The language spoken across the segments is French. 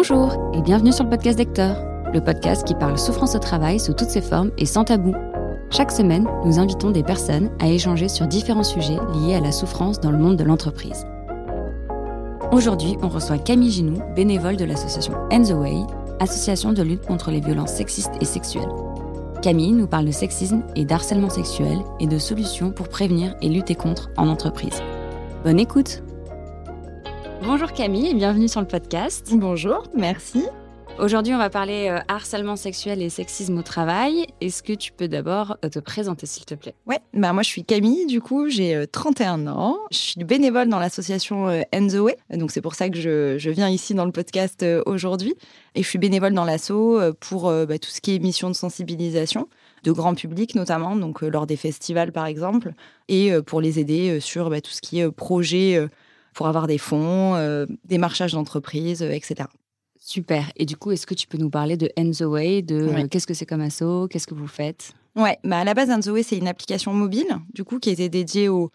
Bonjour et bienvenue sur le podcast d'Hector, le podcast qui parle souffrance au travail sous toutes ses formes et sans tabou. Chaque semaine, nous invitons des personnes à échanger sur différents sujets liés à la souffrance dans le monde de l'entreprise. Aujourd'hui, on reçoit Camille Ginou, bénévole de l'association End the Way, association de lutte contre les violences sexistes et sexuelles. Camille nous parle de sexisme et d'harcèlement sexuel et de solutions pour prévenir et lutter contre en entreprise. Bonne écoute Bonjour Camille et bienvenue sur le podcast. Bonjour, merci. Aujourd'hui, on va parler euh, harcèlement sexuel et sexisme au travail. Est-ce que tu peux d'abord euh, te présenter, s'il te plaît? Ouais, bah moi je suis Camille, du coup, j'ai 31 euh, ans. Je suis bénévole dans l'association End the Way, donc c'est pour ça que je, viens ici dans le podcast aujourd'hui. Et je suis bénévole dans l'asso pour bah, tout ce qui est mission de sensibilisation de grand public notamment, donc lors des festivals par exemple, et pour les aider sur bah, tout ce qui est projet pour avoir des fonds, démarchage d'entreprise, etc. Super. Et du coup, est-ce que tu peux nous parler de Way, de euh, qu'est-ce que c'est comme asso, qu'est-ce que vous faites? Ouais, bah à la base, Way, c'est une application mobile, du coup, qui était dédiée aux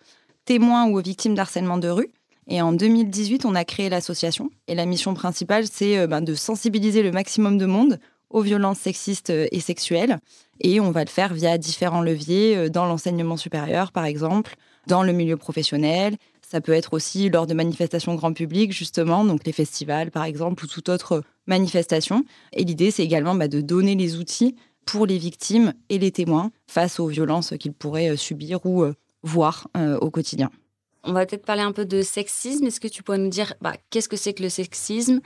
témoins ou aux victimes d'harcèlement de rue. Et en 2018, on a créé l'association. Et la mission principale, c'est euh, bah, de sensibiliser le maximum de monde aux violences sexistes euh, et sexuelles. Et on va le faire via différents leviers, dans l'enseignement supérieur, par exemple, dans le milieu professionnel, ça peut être aussi lors de manifestations grand public, justement, donc les festivals par exemple, ou toute autre manifestation. Et l'idée, c'est également bah, de donner les outils pour les victimes et les témoins face aux violences qu'ils pourraient euh, subir ou euh, voir euh, au quotidien. On va peut-être parler un peu de sexisme. Est-ce que tu pourrais nous dire bah, qu'est-ce que c'est que le sexisme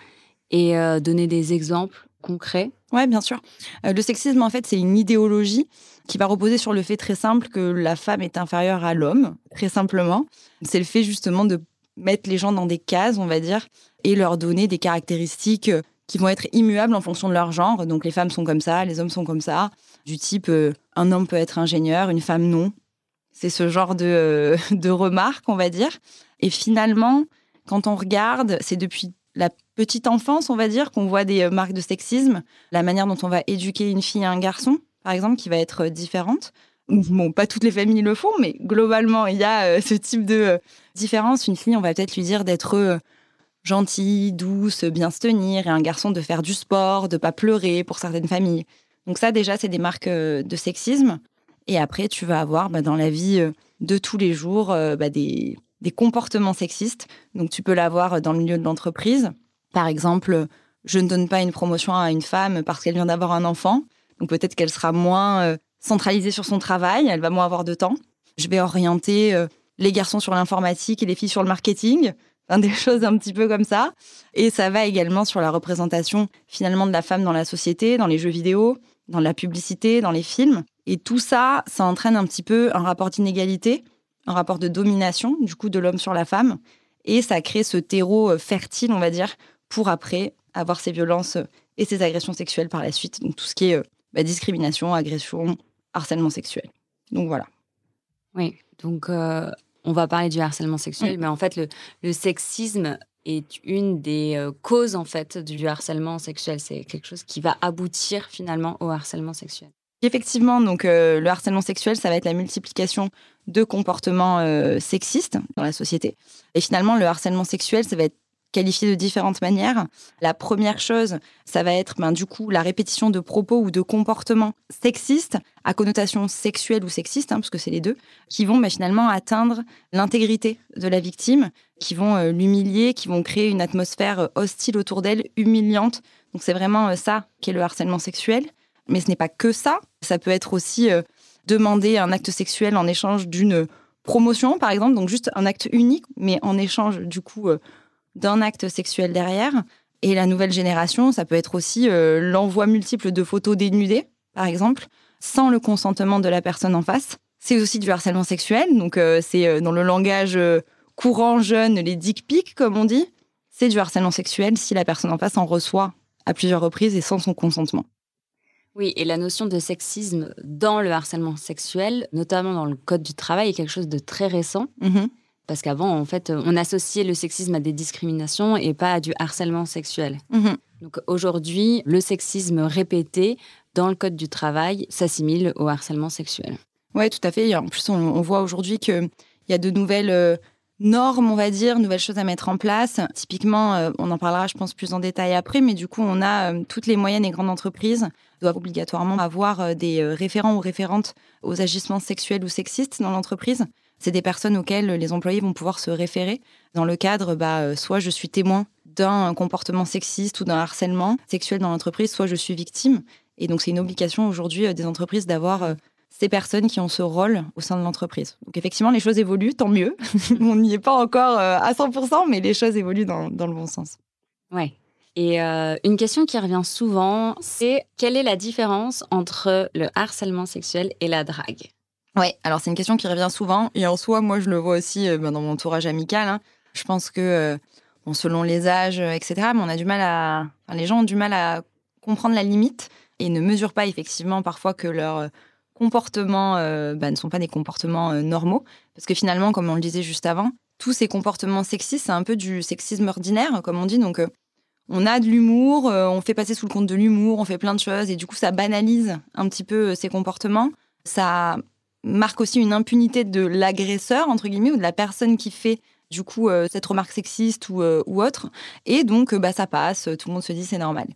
et donner des exemples concrets Oui, bien sûr. le sexisme, en fait, c'est une idéologie qui va reposer sur le fait très simple que la femme est inférieure à l'homme, très simplement. C'est le fait justement de mettre les gens dans des cases, on va dire, et leur donner des caractéristiques euh, qui vont être immuables en fonction de leur genre. Donc les femmes sont comme ça, les hommes sont comme ça. Du type, euh, un homme peut être ingénieur, une femme non. C'est ce genre de, euh, de remarques, on va dire. Et finalement, quand on regarde, c'est depuis la petite enfance, on va dire, qu'on voit des marques de sexisme, la manière dont on va éduquer une fille et un garçon par exemple, qui va être euh, différente. Bon, pas toutes les familles le font, mais globalement, il y a euh, ce type de euh, différence. Une fille, on va peut-être lui dire d'être gentille, douce, bien se tenir, et un garçon de faire du sport, de pas pleurer pour certaines familles. Donc ça, déjà, c'est des marques de sexisme. Et après, tu vas avoir bah, dans la vie de tous les jours bah, des, des, comportements sexistes. Donc tu peux l'avoir dans le milieu de l'entreprise. Par exemple, je ne donne pas une promotion à une femme parce qu'elle vient d'avoir un enfant. Donc peut-être qu'elle sera moins euh, centralisée sur son travail, elle va moins avoir de temps. Je vais orienter euh, les garçons sur l'informatique et les filles sur le marketing, des choses un petit peu comme ça. Et ça va également sur la représentation finalement de la femme dans la société, dans les jeux vidéo, dans la publicité, dans les films. Et tout ça, ça entraîne un petit peu un rapport d'inégalité, un rapport de domination du coup de l'homme sur la femme. Et ça crée ce terreau euh, fertile, on va dire, pour après avoir ces violences et ces agressions sexuelles par la suite. Donc tout ce qui est bah, discrimination, agression, harcèlement sexuel. Donc voilà. Oui, donc euh, on va parler du harcèlement sexuel, mais en fait le, sexisme est une des euh, causes en fait du harcèlement sexuel. C'est quelque chose qui va aboutir finalement au harcèlement sexuel. Effectivement, donc euh, le harcèlement sexuel, ça va être la multiplication de comportements sexistes dans la société. Et finalement, le harcèlement sexuel, ça va être qualifié de différentes manières. La première chose, ça va être ben, du coup la répétition de propos ou de comportements sexistes à connotation sexuelle ou sexiste, hein, parce que c'est les deux, qui vont ben, finalement atteindre l'intégrité de la victime, qui vont euh, l'humilier, qui vont créer une atmosphère euh, hostile autour d'elle, humiliante. Donc c'est vraiment euh, ça qui est le harcèlement sexuel. Mais ce n'est pas que ça. Ça peut être aussi demander un acte sexuel en échange d'une promotion, par exemple, donc juste un acte unique, mais en échange du coup d'un acte sexuel derrière. Et la nouvelle génération, ça peut être aussi euh, l'envoi multiple de photos dénudées, par exemple, sans le consentement de la personne en face. C'est aussi du harcèlement sexuel, donc euh, c'est euh, dans le langage courant jeune, les dick pics, comme on dit. C'est du harcèlement sexuel si la personne en face en reçoit à plusieurs reprises et sans son consentement. Oui, et la notion de sexisme dans le harcèlement sexuel, notamment dans le Code du travail, est quelque chose de très récent. Mm-hmm. Parce qu'avant, en fait, on associait le sexisme à des discriminations et pas à du harcèlement sexuel. Mhm. Donc aujourd'hui, le sexisme répété dans le code du travail s'assimile au harcèlement sexuel. Oui, tout à fait. En plus, on, voit aujourd'hui qu'il y a de nouvelles euh, normes, on va dire, nouvelles choses à mettre en place. Typiquement, euh, on en parlera, je pense, plus en détail après, mais du coup, on a euh, toutes les moyennes et grandes entreprises doivent obligatoirement avoir des référents ou référentes aux agissements sexuels ou sexistes dans l'entreprise. C'est des personnes auxquelles les employés vont pouvoir se référer dans le cadre, bah, soit je suis témoin d'un comportement sexiste ou d'un harcèlement sexuel dans l'entreprise, soit je suis victime. Et donc, c'est une obligation aujourd'hui des entreprises d'avoir ces personnes qui ont ce rôle au sein de l'entreprise. Donc effectivement, les choses évoluent, tant mieux. On n'y est pas encore euh, à 100%, mais les choses évoluent dans, le bon sens. Ouais. Et euh, une question qui revient souvent, c'est quelle est la différence entre le harcèlement sexuel et la drague? Oui, alors c'est une question qui revient souvent. Et en soi, moi, je le vois aussi euh, ben, dans mon entourage amical. Hein. Je pense que, bon, selon les âges, etc., mais on a du mal à... les gens ont du mal à comprendre la limite et ne mesurent pas effectivement parfois que leur comportements euh, bah, ne sont pas des comportements euh, normaux. Parce que finalement, comme on le disait juste avant, tous ces comportements sexistes, c'est un peu du sexisme ordinaire, comme on dit. Donc, euh, on a de l'humour, on fait passer sous le compte de l'humour, on fait plein de choses, et du coup, ça banalise un petit peu ces comportements. Ça marque aussi une impunité de l'agresseur, entre guillemets, ou de la personne qui fait du coup cette remarque sexiste ou, ou autre. Et donc, bah, ça passe, tout le monde se dit c'est normal.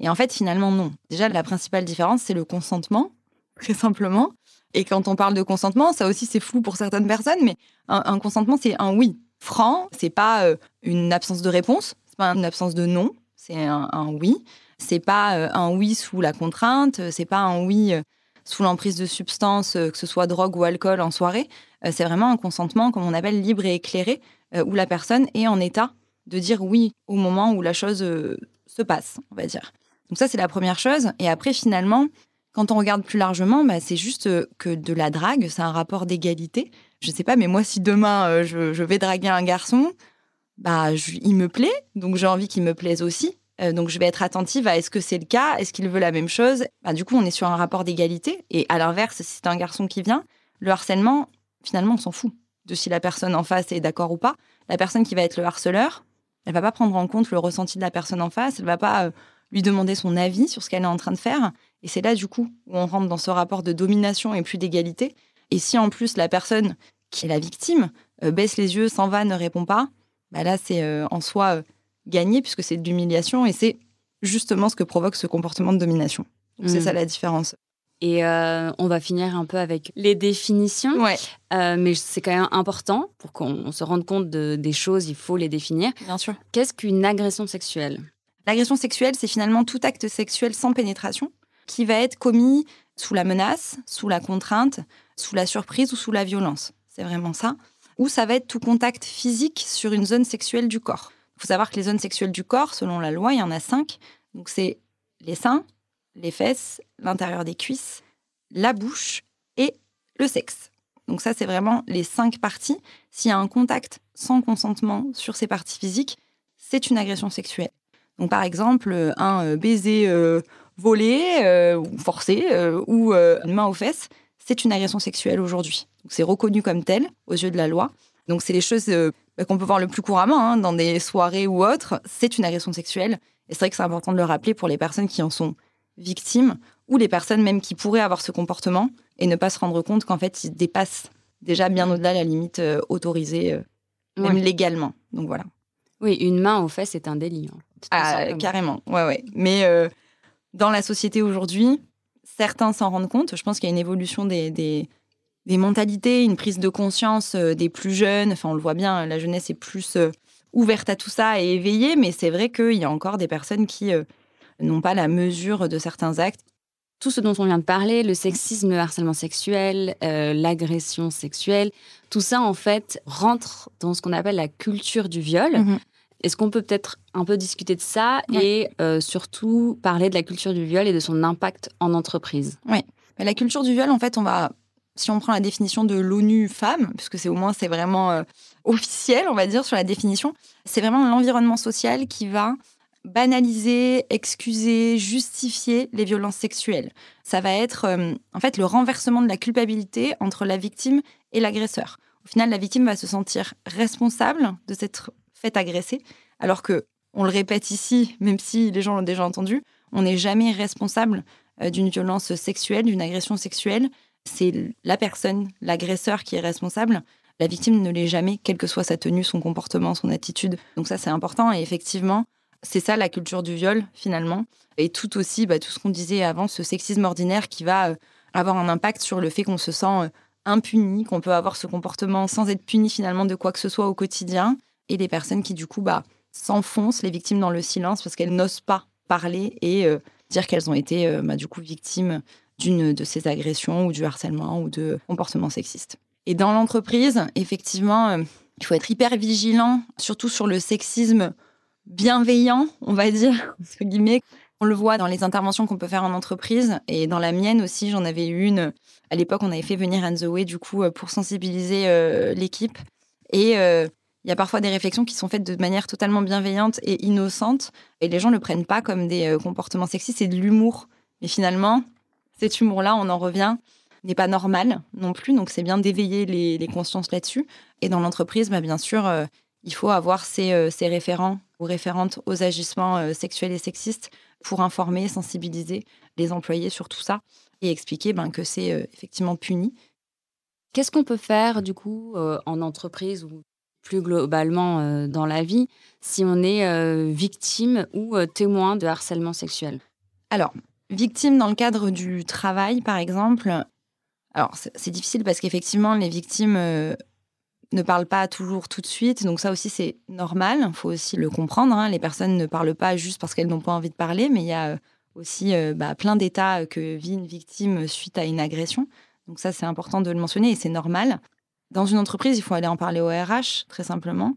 Et en fait, finalement, non. Déjà, la principale différence, c'est le consentement très simplement. Et quand on parle de consentement, ça aussi c'est flou pour certaines personnes, mais un, consentement c'est un oui franc, c'est pas euh, une absence de réponse, c'est pas une absence de non, c'est un, oui. C'est pas euh, un oui sous la contrainte, c'est pas un oui euh, sous l'emprise de substances, que ce soit drogue ou alcool en soirée. c'est vraiment un consentement, comme on appelle libre et éclairé, où la personne est en état de dire oui au moment où la chose se passe, on va dire. Donc ça, c'est la première chose. Et après, finalement, quand on regarde plus largement, bah, c'est juste euh, que de la drague, c'est un rapport d'égalité. Je ne sais pas, mais moi, si demain euh, je, vais draguer un garçon, bah, il me plaît, donc j'ai envie qu'il me plaise aussi. Euh, donc je vais être attentive à est-ce que c'est le cas, est-ce qu'il veut la même chose? Bah, du coup, on est sur un rapport d'égalité. Et à l'inverse, si c'est un garçon qui vient, le harcèlement, finalement, on s'en fout de si la personne en face est d'accord ou pas. La personne qui va être le harceleur, elle va pas prendre en compte le ressenti de la personne en face, elle va pas lui demander son avis sur ce qu'elle est en train de faire. Et c'est là, du coup, où on rentre dans ce rapport de domination et plus d'égalité. Et si en plus la personne qui est la victime euh, baisse les yeux, s'en va, ne répond pas, bah là, c'est euh, en soi euh, gagné puisque c'est de l'humiliation et c'est justement ce que provoque ce comportement de domination. c'est ça mm. la différence. Et on va finir un peu avec les définitions. Ouais. mais c'est quand même important pour qu'on se rende compte de, des choses, il faut les définir. Bien sûr. Qu'est-ce qu'une agression sexuelle? L'agression sexuelle, c'est finalement tout acte sexuel sans pénétration qui va être commis sous la menace, sous la contrainte, sous la surprise ou sous la violence. C'est vraiment ça. Ou ça va être tout contact physique sur une zone sexuelle du corps. Il faut savoir que les zones sexuelles du corps, selon la loi, il y en a cinq. Donc c'est les seins, les fesses, l'intérieur des cuisses, la bouche et le sexe. Donc ça, c'est vraiment les cinq parties. S'il y a un contact sans consentement sur ces parties physiques, c'est une agression sexuelle. Donc par exemple, un baiser euh, voler euh, ou forcer euh, ou euh, une main aux fesses, c'est une agression sexuelle aujourd'hui. C'est reconnu comme tel aux yeux de la loi. Donc c'est les choses bah, qu'on peut voir le plus couramment hein, dans des soirées ou autres. C'est une agression sexuelle. Et c'est vrai que c'est important de le rappeler pour les personnes qui en sont victimes ou les personnes même qui pourraient avoir ce comportement et ne pas se rendre compte qu'en fait ils dépassent déjà bien au-delà la limite autorisée, même légalement. Donc voilà. Oui, une main aux fesses, c'est un délit. Hein, ah, carrément. Ouais, ouais. Mais dans la société aujourd'hui, certains s'en rendent compte. Je pense qu'il y a une évolution des, des, mentalités, une prise de conscience euh, des plus jeunes. Enfin, on le voit bien, la jeunesse est plus euh, ouverte à tout ça et éveillée, mais c'est vrai qu'il y a encore des personnes qui euh, n'ont pas la mesure de certains actes. Tout ce dont on vient de parler, le sexisme, le harcèlement sexuel, l'agression sexuelle, tout ça en fait rentre dans ce qu'on appelle la culture du viol. Mm-hmm. Est-ce qu'on peut peut-être un peu discuter de ça et euh, surtout parler de la culture du viol et de son impact en entreprise? Oui. La culture du viol, en fait, on va, si on prend la définition de l'ONU Femmes, puisque c'est au moins c'est vraiment euh, officiel, on va dire, sur la définition, c'est vraiment l'environnement social qui va banaliser, excuser, justifier les violences sexuelles. Ça va être euh, en fait le renversement de la culpabilité entre la victime et l'agresseur. Au final, la victime va se sentir responsable de cette fait agresser, alors que, on le répète ici, même si les gens l'ont déjà entendu, on n'est jamais responsable euh, d'une violence sexuelle, d'une agression sexuelle. C'est la personne, l'agresseur qui est responsable. La victime ne l'est jamais, quelle que soit sa tenue, son comportement, son attitude. Donc ça, c'est important. Et effectivement, c'est ça la culture du viol, finalement. Et tout aussi, bah, tout ce qu'on disait avant, ce sexisme ordinaire qui va euh, avoir un impact sur le fait qu'on se sent euh, impuni, qu'on peut avoir ce comportement sans être puni finalement de quoi que ce soit au quotidien. Et des personnes qui, du coup, bah, s'enfoncent, les victimes, dans le silence parce qu'elles n'osent pas parler et euh, dire qu'elles ont été, bah, du coup, victimes d'une de ces agressions ou du harcèlement ou de comportements sexistes. Et dans l'entreprise, effectivement, il faut être hyper vigilant, surtout sur le sexisme bienveillant, on va dire, entre guillemets. On le voit dans les interventions qu'on peut faire en entreprise et dans la mienne aussi, j'en avais eu une. À l'époque, on avait fait venir Anne Way, du coup, euh, pour sensibiliser euh, l'équipe. Et euh, il y a parfois des réflexions qui sont faites de manière totalement bienveillante et innocente. Et les gens ne le prennent pas comme des comportements sexistes, c'est de l'humour. Mais finalement, cet humour-là, on en revient, n'est pas normal non plus. Donc, c'est bien d'éveiller les, consciences là-dessus. Et dans l'entreprise, bah, bien sûr, il faut avoir ces, ces référents ou référentes aux agissements sexuels et sexistes pour informer, sensibiliser les employés sur tout ça et expliquer ben, que c'est euh, effectivement puni. Qu'est-ce qu'on peut faire du coup euh, en entreprise ou plus globalement euh, dans la vie si on est victime ou témoin de harcèlement sexuel? Alors, victime dans le cadre du travail par exemple, alors c'est difficile parce qu'effectivement les victimes ne parlent pas toujours tout de suite. Donc ça aussi, c'est normal. Il faut aussi le comprendre. Hein. Les personnes ne parlent pas juste parce qu'elles n'ont pas envie de parler, mais il y a euh, aussi euh, bah, plein d'états que vit une victime suite à une agression. Donc ça, c'est important de le mentionner et c'est normal. Dans une entreprise, il faut aller en parler au RH, très simplement,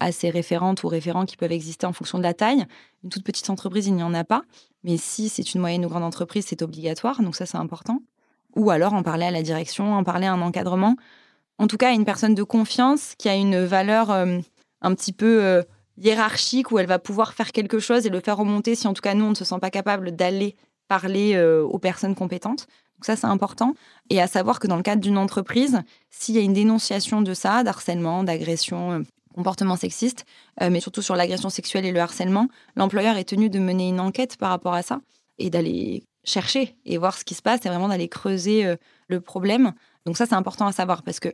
à ces référentes ou référents qui peuvent exister en fonction de la taille. Une toute petite entreprise, il n'y en a pas. Mais si c'est une moyenne ou grande entreprise, c'est obligatoire. Donc ça, c'est important. Ou alors en parler à la direction, en parler à un encadrement en tout cas une personne de confiance qui a une valeur euh, un petit peu euh, hiérarchique où elle va pouvoir faire quelque chose et le faire remonter si en tout cas nous on ne se sent pas capable d'aller parler euh, aux personnes compétentes. Donc ça c'est important. Et à savoir que dans le cadre d'une entreprise, s'il y a une dénonciation de ça, d'harcèlement, d'agression, comportement sexiste, mais surtout sur l'agression sexuelle et le harcèlement, l'employeur est tenu de mener une enquête par rapport à ça et d'aller chercher et voir ce qui se passe et vraiment d'aller creuser le problème donc ça, c'est important à savoir parce que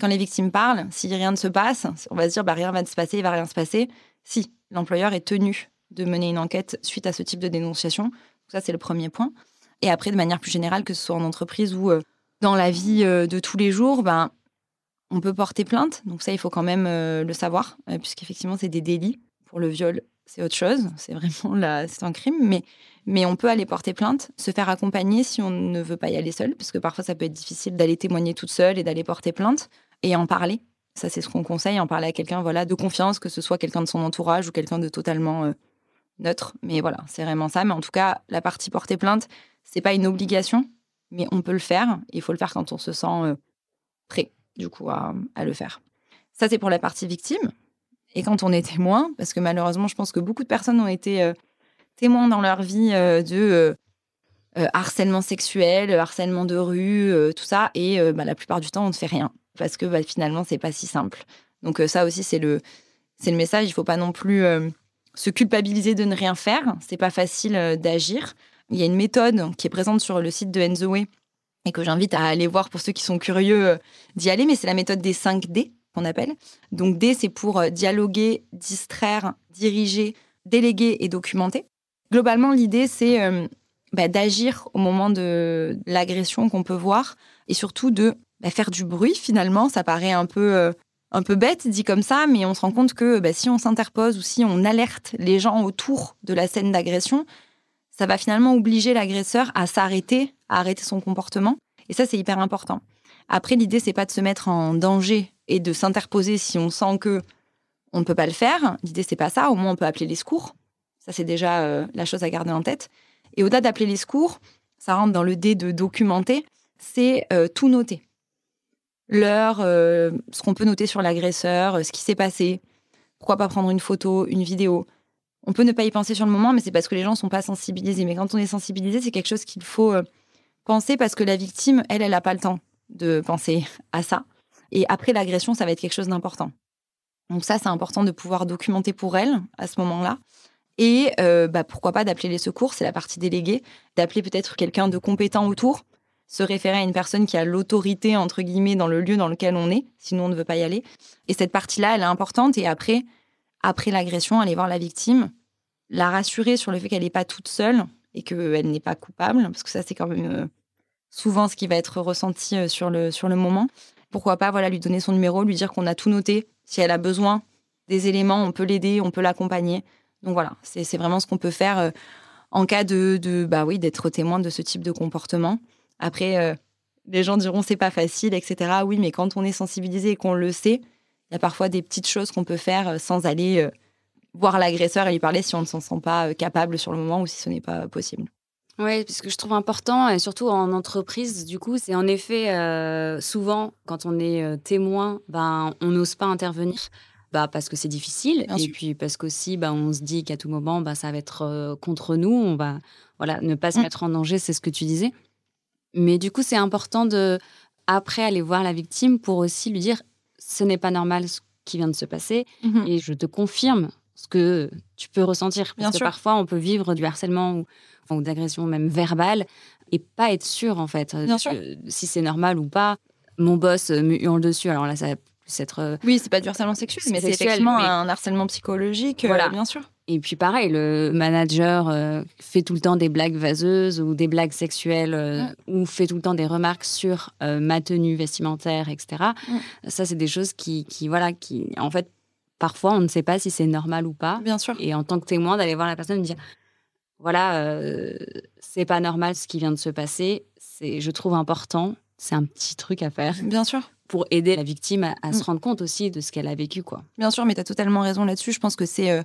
quand les victimes parlent, si rien ne se passe, on va se dire bah, rien va se passer, il va rien se passer. Si l'employeur est tenu de mener une enquête suite à ce type de dénonciation, ça c'est le premier point. Et après, de manière plus générale, que ce soit en entreprise ou euh, dans la vie euh, de tous les jours, ben, on peut porter plainte. Donc ça, il faut quand même euh, le savoir, puisqu'effectivement, c'est des délits. Pour le viol, c'est autre chose. C'est vraiment là, c'est un crime. Mais mais on peut aller porter plainte, se faire accompagner si on ne veut pas y aller seul, parce que parfois ça peut être difficile d'aller témoigner toute seule et d'aller porter plainte et en parler. Ça, c'est ce qu'on conseille, en parler à quelqu'un voilà, de confiance, que ce soit quelqu'un de son entourage ou quelqu'un de totalement euh, neutre. Mais voilà, c'est vraiment ça. Mais en tout cas, la partie porter plainte, c'est pas une obligation, mais on peut le faire. Il faut le faire quand on se sent euh, prêt, du coup, à, le faire. Ça, c'est pour la partie victime. Et quand on est témoin, parce que malheureusement, je pense que beaucoup de personnes ont été euh, témoins dans leur vie euh, de euh, harcèlement sexuel, harcèlement de rue, tout ça. Et bah, la plupart du temps, on ne fait rien parce que bah, finalement, c'est pas si simple. Donc ça aussi, c'est le, message. Il faut pas non plus se culpabiliser de ne rien faire. C'est pas facile d'agir. Il y a une méthode qui est présente sur le site de Enzoé et que j'invite à aller voir pour ceux qui sont curieux d'y aller, mais c'est la méthode des 5 D qu'on appelle. Donc D, c'est pour dialoguer, distraire, diriger, déléguer et documenter. Globalement, l'idée, c'est euh, bah, d'agir au moment de l'agression qu'on peut voir et surtout de bah, faire du bruit finalement. Ça paraît un peu, euh, un peu bête dit comme ça, mais on se rend compte que bah, si on s'interpose ou si on alerte les gens autour de la scène d'agression, ça va finalement obliger l'agresseur à s'arrêter, arrêter son comportement. Et ça, c'est hyper important. Après, l'idée, c'est pas de se mettre en danger et de s'interposer si on sent que on ne peut pas le faire. L'idée, c'est pas ça. Au moins, on peut appeler les secours. Ça, c'est déjà euh, la chose à garder en tête. Et au-delà d'appeler les secours, ça rentre dans le dé de documenter, c'est euh, tout noter. L'heure, euh, ce qu'on peut noter sur l'agresseur, ce qui s'est passé. Pourquoi pas prendre une photo, une vidéo On peut ne pas y penser sur le moment, mais c'est parce que les gens ne sont pas sensibilisés. Mais quand on est sensibilisé, c'est quelque chose qu'il faut parce que la victime, elle, elle n'a pas le temps de penser à ça. Et après l'agression, ça va être quelque chose d'important. Donc ça, c'est important de pouvoir documenter pour elle à ce moment-là. Et euh, bah, pourquoi pas d'appeler les secours, c'est la partie déléguée, d'appeler peut-être quelqu'un de compétent autour. se référer à une personne qui a l'autorité, entre guillemets, dans le lieu dans lequel on est, sinon on ne veut pas y aller. Et cette partie-là, elle est importante. Et après, après l'agression, aller voir la victime, la rassurer sur le fait qu'elle n'est pas toute seule et qu'elle n'est pas coupable, parce que ça, c'est quand même euh, souvent ce qui va être ressenti euh, sur le, sur le moment. Pourquoi pas voilà, lui donner son numéro, lui dire qu'on a tout noté. Si elle a besoin des éléments, on peut l'aider, on peut l'accompagner. Donc voilà, c'est vraiment ce qu'on peut faire euh, en cas de, de bah oui, d'être témoin de ce type de comportement. Après, les gens diront c'est pas facile, etc. Oui, mais quand on est sensibilisé et qu'on le sait, il y a parfois des petites choses qu'on peut faire sans aller voir l'agresseur et lui parler si on ne s'en sent pas euh, capable sur le moment ou si ce n'est pas possible. Oui, ce que je trouve important, et surtout en entreprise, du coup, c'est en effet euh, souvent, quand on est euh, témoin, ben, on n'ose pas intervenir. Bah, parce que c'est difficile et puis parce qu'aussi bah, on se dit qu'à tout moment bah, ça va être contre nous on va voilà ne pas se mm. mettre en danger c'est ce que tu disais mais du coup c'est important de après aller voir la victime pour aussi lui dire ce n'est pas normal ce qui vient de se passer mm-hmm. et je te confirme ce que tu peux ressentir. Parce que parfois, on peut vivre du harcèlement ou, ou d'agression même verbale et pas être sûr, en fait, Bien sûr. si c'est normal ou pas. Mon boss me hurle dessus, alors là, ça être... Euh, oui, c'est pas du harcèlement sexuel, mais c'est effectivement un harcèlement psychologique, euh, voilà. bien sûr. Et puis pareil, le manager euh, fait tout le temps des blagues vaseuses ou des blagues sexuelles ou fait tout le temps des remarques sur ma tenue vestimentaire, etc. Ça, c'est des choses qui, qui, voilà, qui, en fait, parfois, on ne sait pas si c'est normal ou pas. Bien sûr. Et en tant que témoin, d'aller voir la personne et dire voilà, euh, c'est pas normal ce qui vient de se passer. C'est, je trouve important. C'est un petit truc à faire. Bien sûr. Pour aider la victime à, se mm. rendre compte aussi de ce qu'elle a vécu, quoi. Bien sûr, mais tu as totalement raison là-dessus. Je pense que c'est euh,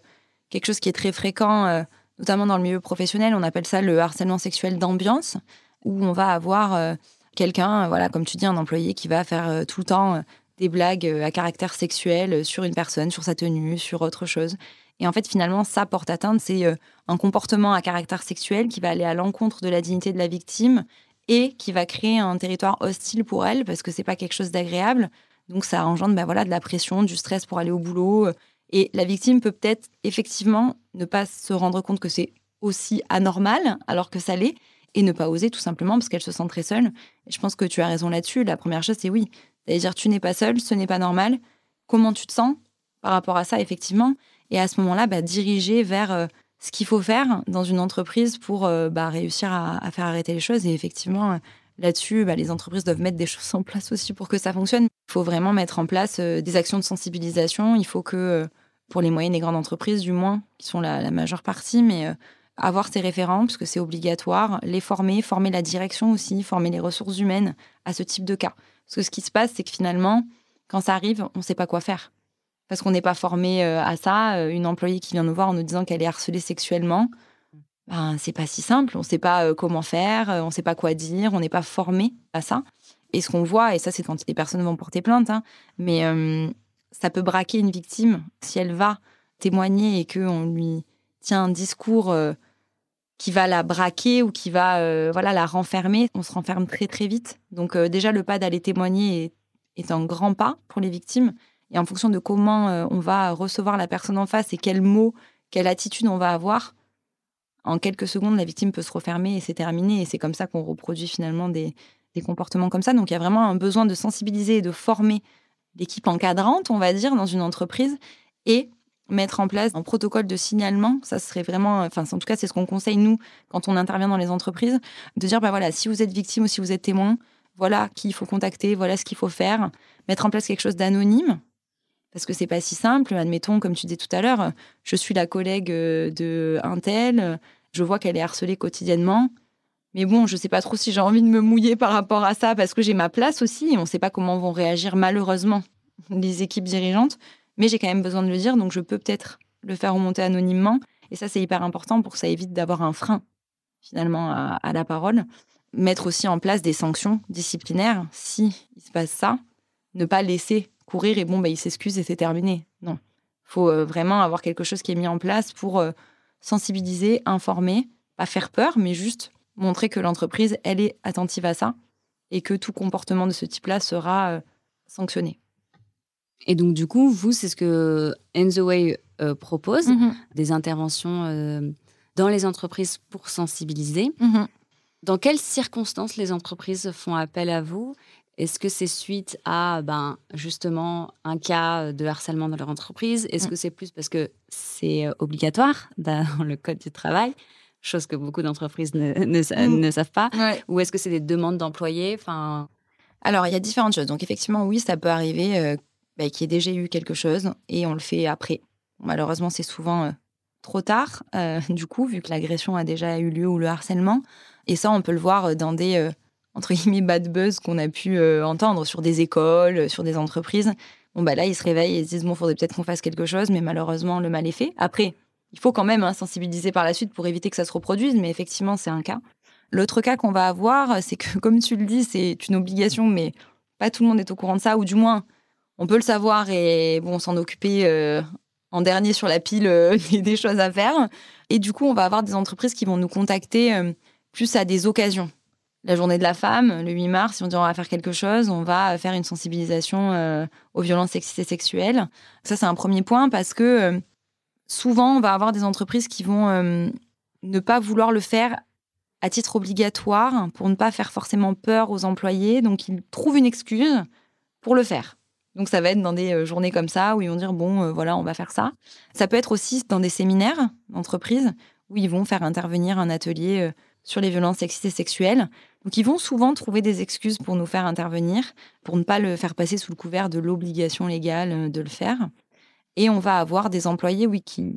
quelque chose qui est très fréquent, euh, notamment dans le milieu professionnel. On appelle ça le harcèlement sexuel d'ambiance, où on va avoir quelqu'un, voilà, comme tu dis, un employé qui va faire tout le temps des blagues euh, à caractère sexuel euh, sur une personne, sur sa tenue, sur autre chose. Et en fait, finalement, ça porte atteinte. C'est euh, un comportement à caractère sexuel qui va aller à l'encontre de la dignité de la victime et qui va créer un territoire hostile pour elle parce que c'est pas quelque chose d'agréable. Donc ça engendre ben voilà, de la pression, du stress pour aller au boulot. Et la victime peut peut-être effectivement ne pas se rendre compte que c'est aussi anormal alors que ça l'est et ne pas oser tout simplement parce qu'elle se sent très seule. Je pense que tu as raison là-dessus. La première chose, c'est oui, c'est-à-dire, tu n'es pas seul, ce n'est pas normal. Comment tu te sens par rapport à ça, effectivement? Et à ce moment-là, bah, diriger vers euh, ce qu'il faut faire dans une entreprise pour euh, bah, réussir à, faire arrêter les choses. Et effectivement, là-dessus, bah, les entreprises doivent mettre des choses en place aussi pour que ça fonctionne. Il faut vraiment mettre en place euh, des actions de sensibilisation. Il faut que, pour les moyennes et grandes entreprises, du moins, qui sont la, la majeure partie, mais avoir ces référents, parce que c'est obligatoire, les former, former la direction aussi, former les ressources humaines à ce type de cas. Parce que ce qui se passe, c'est que finalement, quand ça arrive, on ne sait pas quoi faire. Parce qu'on n'est pas formé euh, à ça. Euh, une employée qui vient nous voir en nous disant qu'elle est harcelée sexuellement, ben, c'est pas si simple. On ne sait pas euh, comment faire, on ne sait pas quoi dire, on n'est pas formé à ça. Et ce qu'on voit, et ça, c'est quand les personnes vont porter plainte, hein, mais ça peut braquer une victime si elle va témoigner et qu'on lui tient un discours qui va la braquer ou qui va euh, voilà la renfermer, on se renferme très très vite. Donc euh, déjà le pas d'aller témoigner est, un grand pas pour les victimes. Et en fonction de comment euh, on va recevoir la personne en face et quels mots, quelle attitude on va avoir, en quelques secondes la victime peut se refermer et c'est terminé. Et c'est comme ça qu'on reproduit finalement des, des comportements comme ça. Donc il y a vraiment un besoin de sensibiliser et de former l'équipe encadrante, on va dire, dans une entreprise et mettre en place un protocole de signalement. Ça serait vraiment, enfin, en tout cas, c'est ce qu'on conseille, nous, quand on intervient dans les entreprises, de dire, bah voilà, si vous êtes victime ou si vous êtes témoin, voilà qui il faut contacter, voilà ce qu'il faut faire. Mettre en place quelque chose d'anonyme, parce que c'est pas si simple. Admettons, comme tu disais tout à l'heure, je suis la collègue euh, de un tel, je vois qu'elle est harcelée quotidiennement. Mais bon, je sais pas trop si j'ai envie de me mouiller par rapport à ça, parce que j'ai ma place aussi, et on sait pas comment vont réagir malheureusement les équipes dirigeantes mais j'ai quand même besoin de le dire, donc je peux peut-être le faire remonter anonymement. Et ça, c'est hyper important pour que ça évite d'avoir un frein, finalement, à, la parole. Mettre aussi en place des sanctions disciplinaires si il se passe ça. Ne pas laisser courir et bon, bah, il s'excuse et c'est terminé. Non. Il faut euh, vraiment avoir quelque chose qui est mis en place pour euh, sensibiliser, informer, pas faire peur, mais juste montrer que l'entreprise, elle est attentive à ça et que tout comportement de ce type-là sera euh, sanctionné. Et donc, du coup, vous, c'est ce que In the Way euh, propose, mhm. des interventions euh, dans les entreprises pour sensibiliser. Mhm. Dans quelles circonstances les entreprises font appel à vous? Est-ce que c'est suite à ben, justement un cas de harcèlement dans leur entreprise? Est-ce mm. que c'est plus parce que c'est obligatoire dans le Code du travail? Chose que beaucoup d'entreprises ne, ne, mm. savent pas Ou est-ce que c'est des demandes d'employés? Enfin... Alors, il y a différentes choses. Donc, effectivement, oui, ça peut arriver euh, bah, qu'il y ait déjà eu quelque chose et on le fait après. Malheureusement, c'est souvent euh, trop tard, euh, du coup, vu que l'agression a déjà eu lieu ou le harcèlement. Et ça, on peut le voir dans des, entre guillemets, bad buzz qu'on a pu entendre sur des écoles, sur des entreprises. Bon, bah là, ils se réveillent et se disent, bon, faudrait peut-être qu'on fasse quelque chose, mais malheureusement, le mal est fait. Après, il faut quand même hein, sensibiliser par la suite pour éviter que ça se reproduise, mais effectivement, c'est un cas. L'autre cas qu'on va avoir, c'est que, comme tu le dis, c'est une obligation, mais pas tout le monde est au courant de ça, ou du moins, on peut le savoir et bon, s'en occuper euh, en dernier sur la pile euh, des choses à faire. Et du coup, on va avoir des entreprises qui vont nous contacter euh, plus à des occasions. La journée de la femme, le 8 mars, si on dit on va faire quelque chose, on va faire une sensibilisation aux violences sexistes et sexuelles. Ça, c'est un premier point parce que souvent, on va avoir des entreprises qui vont ne pas vouloir le faire à titre obligatoire pour ne pas faire forcément peur aux employés. Donc, ils trouvent une excuse pour le faire. Donc, ça va être dans des euh, journées comme ça où ils vont dire bon, euh, voilà, on va faire ça. Ça peut être aussi dans des séminaires d'entreprise où ils vont faire intervenir un atelier sur les violences sexistes et sexuelles. Donc, ils vont souvent trouver des excuses pour nous faire intervenir, pour ne pas le faire passer sous le couvert de l'obligation légale de le faire. Et on va avoir des employés, oui, qui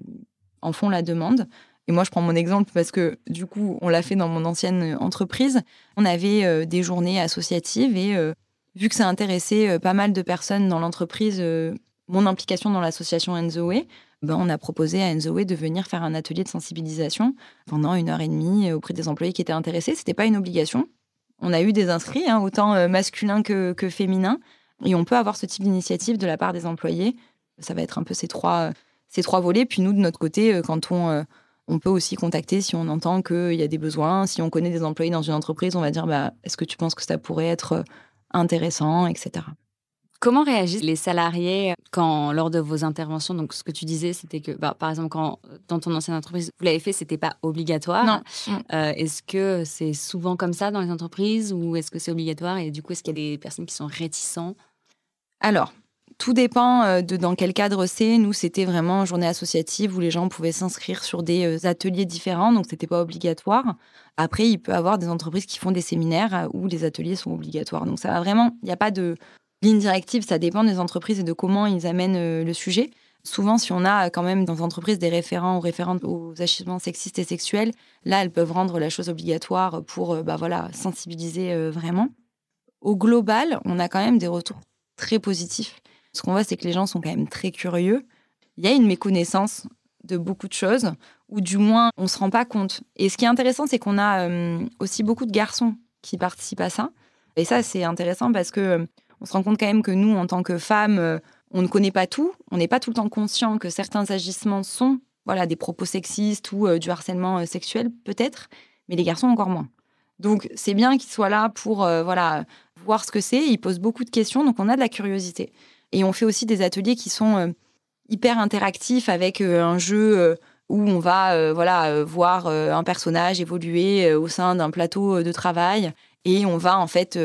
en font la demande. Et moi, je prends mon exemple parce que du coup, on l'a fait dans mon ancienne entreprise. On avait euh, des journées associatives et euh, vu que ça intéressait euh, pas mal de personnes dans l'entreprise, mon implication dans l'association Enzoé, ben, on a proposé à Enzoé de venir faire un atelier de sensibilisation pendant une heure et demie auprès des employés qui étaient intéressés. C'était pas une obligation. On a eu des inscrits, hein, autant masculins que, que féminins. Et on peut avoir ce type d'initiative de la part des employés ça va être un peu ces trois, ces trois volets. Puis nous, de notre côté, euh, quand on, euh, on peut aussi contacter si on entend qu'il y a des besoins, si on connaît des employés dans une entreprise, on va dire bah, est-ce que tu penses que ça pourrait être euh, intéressant, etc. Comment réagissent les salariés quand, lors de vos interventions, donc ce que tu disais, c'était que, bah, par exemple, quand dans ton ancienne entreprise, vous l'avez fait, c'était pas obligatoire. Non. est-ce que c'est souvent comme ça dans les entreprises ou est-ce que c'est obligatoire? Et du coup, est-ce qu'il y a des personnes qui sont réticents Alors, tout dépend euh, de dans quel cadre c'est. Nous, c'était vraiment une journée associative où les gens pouvaient s'inscrire sur des euh, ateliers différents, donc c'était pas obligatoire. Après, il peut y avoir des entreprises qui font des séminaires euh, où les ateliers sont obligatoires. Donc ça va vraiment, il n'y a pas de ligne directive, ça dépend des entreprises et de comment ils amènent le sujet. Souvent, si on a quand même dans les entreprises des référents ou référentes aux agissements sexistes et sexuels, là, elles peuvent rendre la chose obligatoire pour bah voilà, sensibiliser vraiment. Au global, on a quand même des retours très positifs ce qu'on voit, c'est que les gens sont quand même très curieux. Il y a une méconnaissance de beaucoup de choses, ou du moins, on ne se rend pas compte. Et ce qui est intéressant, c'est qu'on a euh, aussi beaucoup de garçons qui participent à ça. Et ça, c'est intéressant parce que euh, on se rend compte quand même que nous, en tant que femmes, euh, on ne connaît pas tout. On n'est pas tout le temps conscient que certains agissements sont voilà, des propos sexistes ou du harcèlement sexuel, peut-être, mais les garçons encore moins. Donc, c'est bien qu'ils soient là pour voilà, voir ce que c'est. Ils posent beaucoup de questions, donc on a de la curiosité. Et on fait aussi des ateliers qui sont euh, hyper interactifs avec euh, un jeu euh, où on va voilà voir un personnage évoluer au sein d'un plateau de travail et on va en fait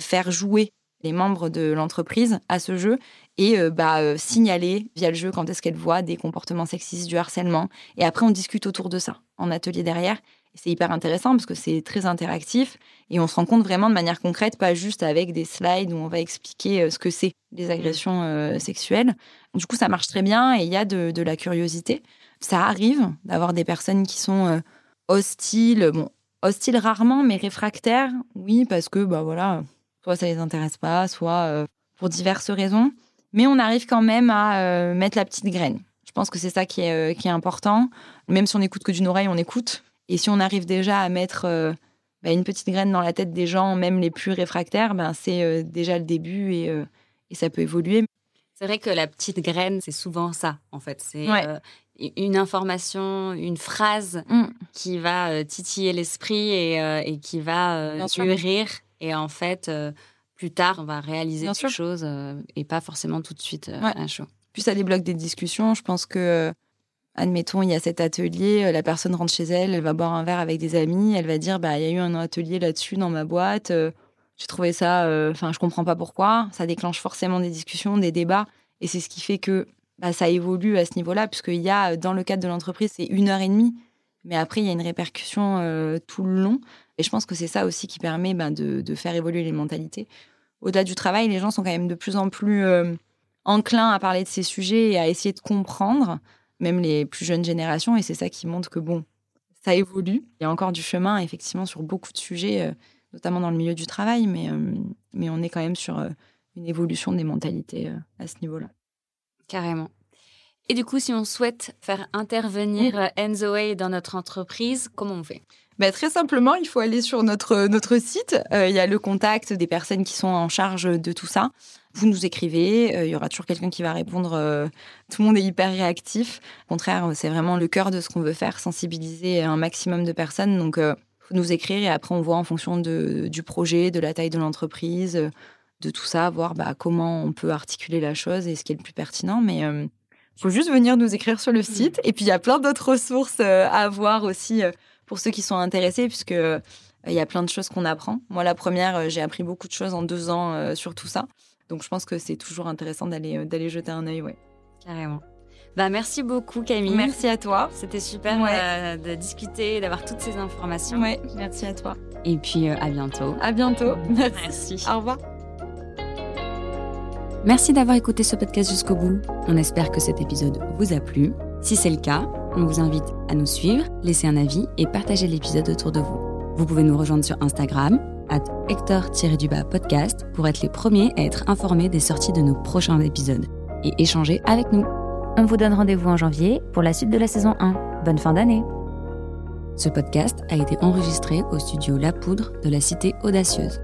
faire jouer les membres de l'entreprise à ce jeu et bah, signaler via le jeu quand est-ce qu'elles voient des comportements sexistes, du harcèlement. Et après, on discute autour de ça en atelier derrière c'est hyper intéressant parce que c'est très interactif et on se rend compte vraiment de manière concrète, pas juste avec des slides où on va expliquer euh, ce que c'est les agressions euh, sexuelles. Du coup, ça marche très bien et il y a de, la curiosité. Ça arrive d'avoir des personnes qui sont euh, hostiles, bon, hostiles rarement, mais réfractaires, oui, parce que, bah voilà, soit ça les intéresse pas, soit pour diverses raisons. Mais on arrive quand même à mettre la petite graine. Je pense que c'est ça qui est, qui est important. Même si on écoute que d'une oreille, on écoute. Et si on arrive déjà à mettre euh, bah, une petite graine dans la tête des gens, même les plus réfractaires, ben, c'est euh, déjà le début et, euh, et, ça peut évoluer. C'est vrai que la petite graine, c'est souvent ça, en fait. C'est une information, une phrase mm. qui va titiller l'esprit et, et, qui va rire. Et en fait, plus tard, on va réaliser quelque chose et pas forcément tout de suite à chaud. Puis ça débloque des discussions. Je pense que admettons, il y a cet atelier, la personne rentre chez elle, elle va boire un verre avec des amis, elle va dire, bah, il y a eu un atelier là-dessus dans ma boîte, j'ai trouvé ça, enfin, je comprends pas pourquoi. Ça déclenche forcément des discussions, des débats, et c'est ce qui fait que bah, ça évolue à ce niveau-là, puisqu'il y a, dans le cadre de l'entreprise, c'est une heure et demie, mais après, il y a une répercussion tout le long. Et je pense que c'est ça aussi qui permet bah, de, faire évoluer les mentalités. Au-delà du travail, les gens sont quand même de plus en plus enclins à parler de ces sujets et à essayer de comprendre, même les plus jeunes générations. Et c'est ça qui montre que, bon, ça évolue. Il y a encore du chemin, effectivement, sur beaucoup de sujets notamment dans le milieu du travail, mais, euh, mais on est quand même sur euh, une évolution des mentalités euh, à ce niveau-là. Carrément. Et du coup, si on souhaite faire intervenir Enzoé dans notre entreprise, comment on fait? Bah, Très simplement, il faut aller sur notre, notre site. Il y a le contact des personnes qui sont en charge de tout ça. Vous nous écrivez, il y aura toujours quelqu'un qui va répondre. tout le monde est hyper réactif. Au contraire, c'est vraiment le cœur de ce qu'on veut faire, sensibiliser un maximum de personnes. Donc, nous écrire et après on voit en fonction de, du projet, de la taille de l'entreprise, de tout ça, voir bah, comment on peut articuler la chose et ce qui est le plus pertinent. Mais il euh, faut juste venir nous écrire sur le mmh. site. Et puis il y a plein d'autres ressources euh, à voir aussi euh, pour ceux qui sont intéressés, puisque il y a plein de choses qu'on apprend. Moi, la première, j'ai appris beaucoup de choses en deux ans sur tout ça. Donc je pense que c'est toujours intéressant d'aller d'aller jeter un œil, ouais. Carrément. Bah, merci beaucoup Camille. Merci à toi. C'était super euh, de discuter, d'avoir toutes ces informations. Ouais, merci à toi. Et puis euh, à bientôt. À bientôt. Merci. Au revoir. Merci d'avoir écouté ce podcast jusqu'au bout. On espère que cet épisode vous a plu. Si c'est le cas, on vous invite à nous suivre, laisser un avis et partager l'épisode autour de vous. Vous pouvez nous rejoindre sur Instagram, at Hector-podcast, pour être les premiers à être informés des sorties de nos prochains épisodes et échanger avec nous. On vous donne rendez-vous en janvier pour la suite de la saison 1. Bonne fin d'année Ce podcast a été enregistré au studio La Poudre de la Cité Audacieuse.